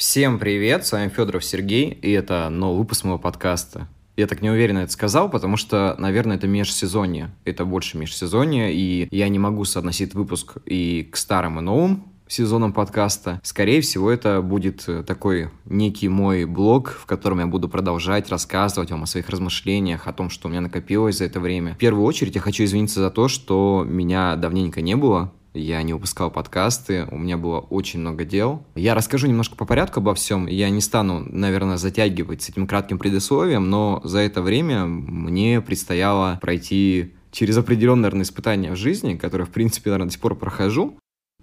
Всем привет, с вами Федоров Сергей, и это новый выпуск моего подкаста. Я так неуверенно это сказал, потому что, наверное, это межсезонье. Это больше межсезонье, и я не могу соотносить выпуск и к старым, и новым сезонам подкаста. Скорее всего, это будет э, такой некий мой блог, в котором я буду продолжать рассказывать вам о своих размышлениях, о том, что у меня накопилось за это время. В первую очередь я хочу извиниться за то, что меня давненько не было я не выпускал подкасты, у меня было очень много дел. Я расскажу немножко по порядку обо всем. Я не стану, наверное, затягивать с этим кратким предисловием, но за это время мне предстояло пройти через определенные, наверное, испытания в жизни, которые, в принципе, наверное, до сих пор прохожу.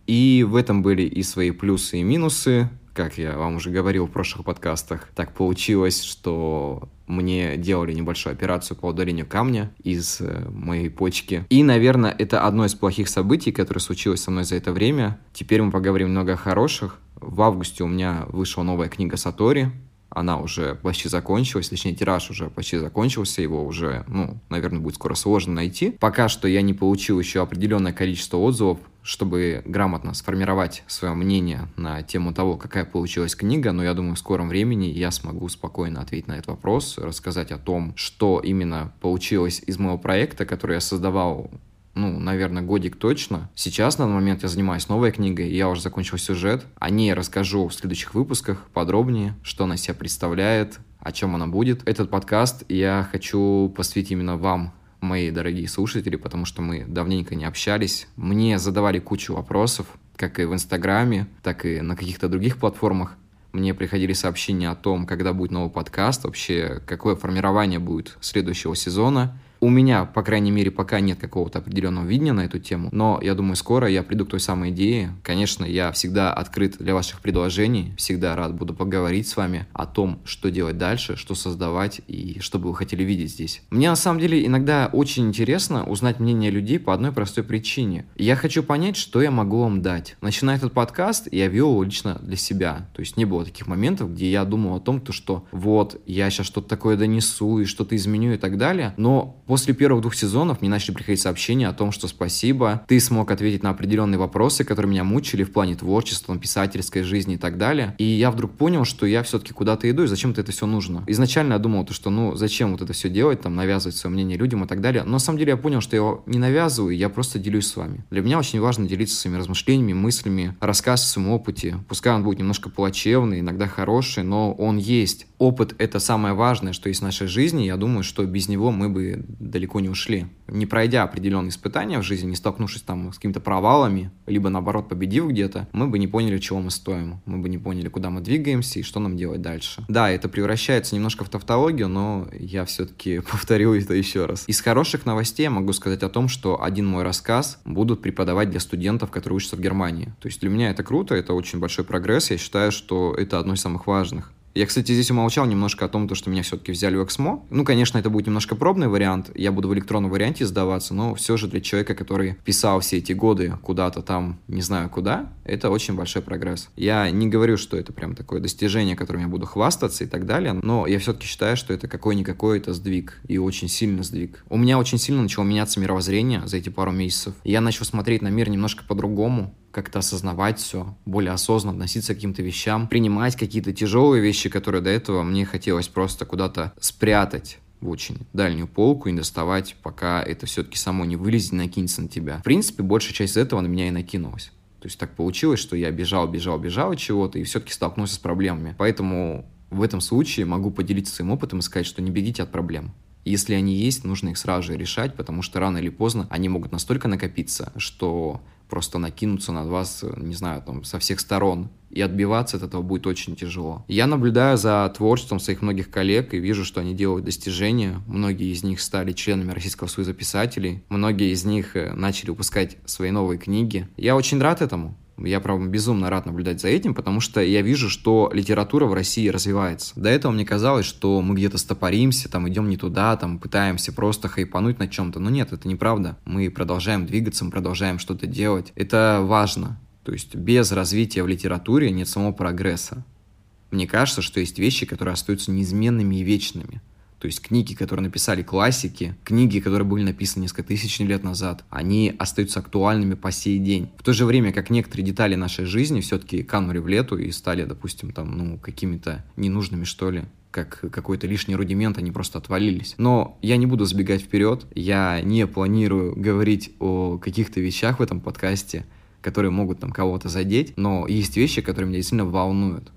И в этом были и свои плюсы и минусы, как я вам уже говорил в прошлых подкастах, так получилось, что мне делали небольшую операцию по удалению камня из э, моей почки. И, наверное, это одно из плохих событий, которое случилось со мной за это время. Теперь мы поговорим много о хороших. В августе у меня вышла новая книга Сатори, она уже почти закончилась, точнее, тираж уже почти закончился, его уже, ну, наверное, будет скоро сложно найти. Пока что я не получил еще определенное количество отзывов, чтобы грамотно сформировать свое мнение на тему того, какая получилась книга, но я думаю, в скором времени я смогу спокойно ответить на этот вопрос, рассказать о том, что именно получилось из моего проекта, который я создавал ну, наверное, годик точно. Сейчас, на данный момент, я занимаюсь новой книгой, я уже закончил сюжет. О ней расскажу в следующих выпусках подробнее, что она себя представляет, о чем она будет. Этот подкаст я хочу посвятить именно вам, мои дорогие слушатели, потому что мы давненько не общались. Мне задавали кучу вопросов, как и в Инстаграме, так и на каких-то других платформах. Мне приходили сообщения о том, когда будет новый подкаст, вообще какое формирование будет следующего сезона. У меня, по крайней мере, пока нет какого-то определенного видения на эту тему, но я думаю, скоро я приду к той самой идее. Конечно, я всегда открыт для ваших предложений, всегда рад буду поговорить с вами о том, что делать дальше, что создавать и что бы вы хотели видеть здесь. Мне на самом деле иногда очень интересно узнать мнение людей по одной простой причине. Я хочу понять, что я могу вам дать. Начиная этот подкаст, я вел его лично для себя. То есть не было таких моментов, где я думал о том, то, что вот, я сейчас что-то такое донесу и что-то изменю и так далее. Но После первых двух сезонов мне начали приходить сообщения о том, что спасибо, ты смог ответить на определенные вопросы, которые меня мучили в плане творчества, писательской жизни и так далее. И я вдруг понял, что я все-таки куда-то иду, и зачем-то это все нужно. Изначально я думал, то, что ну зачем вот это все делать, там навязывать свое мнение людям и так далее. Но на самом деле я понял, что я его не навязываю, я просто делюсь с вами. Для меня очень важно делиться своими размышлениями, мыслями, рассказ о своем опыте. Пускай он будет немножко плачевный, иногда хороший, но он есть. Опыт — это самое важное, что есть в нашей жизни. Я думаю, что без него мы бы далеко не ушли. Не пройдя определенные испытания в жизни, не столкнувшись там с какими-то провалами, либо наоборот победив где-то, мы бы не поняли, чего мы стоим. Мы бы не поняли, куда мы двигаемся и что нам делать дальше. Да, это превращается немножко в тавтологию, но я все-таки повторю это еще раз. Из хороших новостей я могу сказать о том, что один мой рассказ будут преподавать для студентов, которые учатся в Германии. То есть для меня это круто, это очень большой прогресс. Я считаю, что это одно из самых важных. Я, кстати, здесь умолчал немножко о том, что меня все-таки взяли в Эксмо. Ну, конечно, это будет немножко пробный вариант. Я буду в электронном варианте сдаваться, но все же для человека, который писал все эти годы куда-то там, не знаю куда, это очень большой прогресс. Я не говорю, что это прям такое достижение, которым я буду хвастаться и так далее, но я все-таки считаю, что это какой-никакой это сдвиг, и очень сильный сдвиг. У меня очень сильно начало меняться мировоззрение за эти пару месяцев. Я начал смотреть на мир немножко по-другому, как-то осознавать все, более осознанно относиться к каким-то вещам, принимать какие-то тяжелые вещи, которые до этого мне хотелось просто куда-то спрятать в очень дальнюю полку и доставать, пока это все-таки само не вылезет и накинется на тебя. В принципе, большая часть этого на меня и накинулась. То есть так получилось, что я бежал, бежал, бежал от чего-то и все-таки столкнулся с проблемами. Поэтому в этом случае могу поделиться своим опытом и сказать, что не бегите от проблем. Если они есть, нужно их сразу же решать, потому что рано или поздно они могут настолько накопиться, что просто накинуться на вас, не знаю, там, со всех сторон. И отбиваться от этого будет очень тяжело. Я наблюдаю за творчеством своих многих коллег и вижу, что они делают достижения. Многие из них стали членами Российского союза писателей. Многие из них э, начали выпускать свои новые книги. Я очень рад этому. Я, правда, безумно рад наблюдать за этим, потому что я вижу, что литература в России развивается. До этого мне казалось, что мы где-то стопоримся, там идем не туда, там пытаемся просто хайпануть на чем-то. Но нет, это неправда. Мы продолжаем двигаться, мы продолжаем что-то делать. Это важно. То есть без развития в литературе нет самого прогресса. Мне кажется, что есть вещи, которые остаются неизменными и вечными. То есть книги, которые написали классики, книги, которые были написаны несколько тысяч лет назад, они остаются актуальными по сей день. В то же время, как некоторые детали нашей жизни все-таки канули в лету и стали, допустим, там, ну, какими-то ненужными, что ли как какой-то лишний рудимент, они просто отвалились. Но я не буду сбегать вперед, я не планирую говорить о каких-то вещах в этом подкасте, которые могут там кого-то задеть, но есть вещи, которые меня действительно волнуют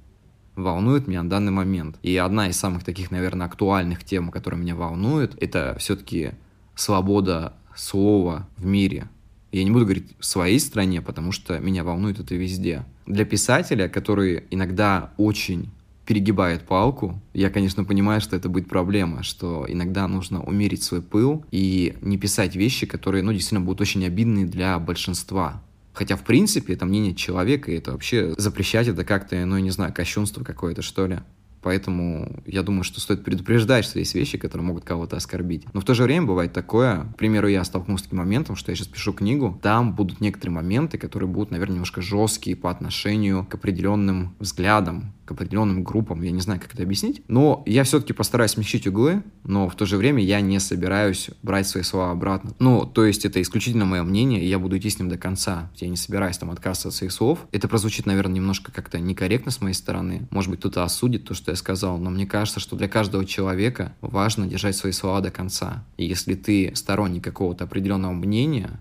волнует меня на данный момент. И одна из самых таких, наверное, актуальных тем, которые меня волнуют, это все-таки свобода слова в мире. Я не буду говорить в своей стране, потому что меня волнует это везде. Для писателя, который иногда очень перегибает палку, я, конечно, понимаю, что это будет проблема, что иногда нужно умерить свой пыл и не писать вещи, которые, ну, действительно будут очень обидны для большинства. Хотя, в принципе, это мнение человека, и это вообще запрещать это как-то, ну, я не знаю, кощунство какое-то, что ли. Поэтому я думаю, что стоит предупреждать, что есть вещи, которые могут кого-то оскорбить. Но в то же время бывает такое, к примеру, я столкнулся с таким моментом, что я сейчас пишу книгу, там будут некоторые моменты, которые будут, наверное, немножко жесткие по отношению к определенным взглядам, определенным группам, я не знаю, как это объяснить. Но я все-таки постараюсь смягчить углы, но в то же время я не собираюсь брать свои слова обратно. Ну, то есть это исключительно мое мнение, и я буду идти с ним до конца. Я не собираюсь там отказываться от своих слов. Это прозвучит, наверное, немножко как-то некорректно с моей стороны. Может быть, кто-то осудит то, что я сказал, но мне кажется, что для каждого человека важно держать свои слова до конца. И если ты сторонник какого-то определенного мнения,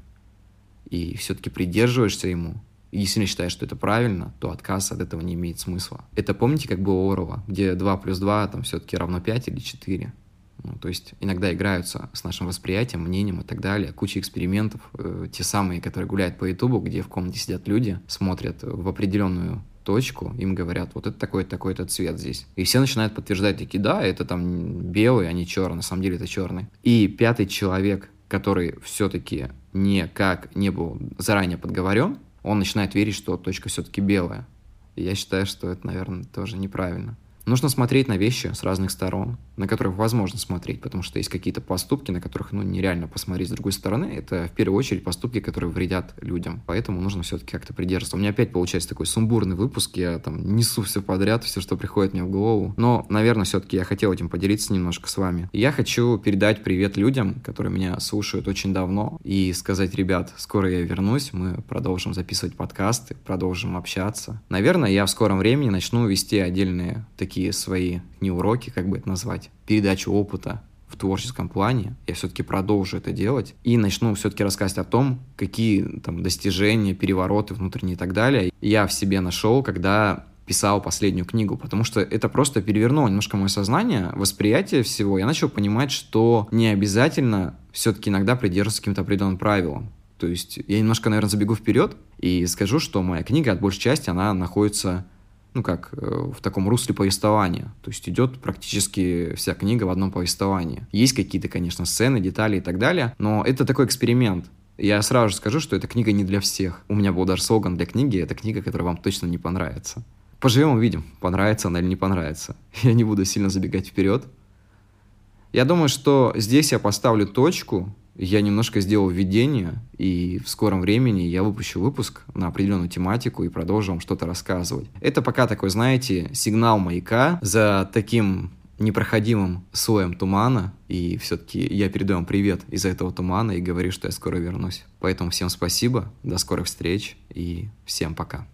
и все-таки придерживаешься ему, и действительно считаешь, что это правильно, то отказ от этого не имеет смысла. Это помните, как было у Орла, где 2 плюс 2 там все-таки равно 5 или 4? Ну, то есть иногда играются с нашим восприятием, мнением и так далее. Куча экспериментов, э, те самые, которые гуляют по Ютубу, где в комнате сидят люди, смотрят в определенную точку, им говорят, вот это такой-то, такой-то цвет здесь. И все начинают подтверждать, такие, да, это там белый, а не черный, на самом деле это черный. И пятый человек, который все-таки никак не был заранее подговорен, он начинает верить, что точка все-таки белая. И я считаю, что это, наверное, тоже неправильно. Нужно смотреть на вещи с разных сторон, на которых возможно смотреть, потому что есть какие-то поступки, на которых ну, нереально посмотреть с другой стороны. Это в первую очередь поступки, которые вредят людям. Поэтому нужно все-таки как-то придерживаться. У меня опять получается такой сумбурный выпуск, я там несу все подряд, все, что приходит мне в голову. Но, наверное, все-таки я хотел этим поделиться немножко с вами. Я хочу передать привет людям, которые меня слушают очень давно, и сказать, ребят, скоро я вернусь, мы продолжим записывать подкасты, продолжим общаться. Наверное, я в скором времени начну вести отдельные такие такие свои, не уроки, как бы это назвать, передачу опыта в творческом плане, я все-таки продолжу это делать и начну все-таки рассказывать о том, какие там достижения, перевороты внутренние и так далее я в себе нашел, когда писал последнюю книгу, потому что это просто перевернуло немножко мое сознание, восприятие всего. Я начал понимать, что не обязательно все-таки иногда придерживаться каким-то определенным правилам. То есть я немножко, наверное, забегу вперед и скажу, что моя книга от большей части, она находится ну как, э, в таком русле повествования. То есть идет практически вся книга в одном повествовании. Есть какие-то, конечно, сцены, детали и так далее, но это такой эксперимент. Я сразу же скажу, что эта книга не для всех. У меня был даже слоган для книги, это книга, которая вам точно не понравится. Поживем увидим, понравится она или не понравится. Я не буду сильно забегать вперед. Я думаю, что здесь я поставлю точку, я немножко сделал введение, и в скором времени я выпущу выпуск на определенную тематику и продолжу вам что-то рассказывать. Это пока такой, знаете, сигнал маяка за таким непроходимым слоем тумана, и все-таки я передаю вам привет из-за этого тумана и говорю, что я скоро вернусь. Поэтому всем спасибо, до скорых встреч и всем пока.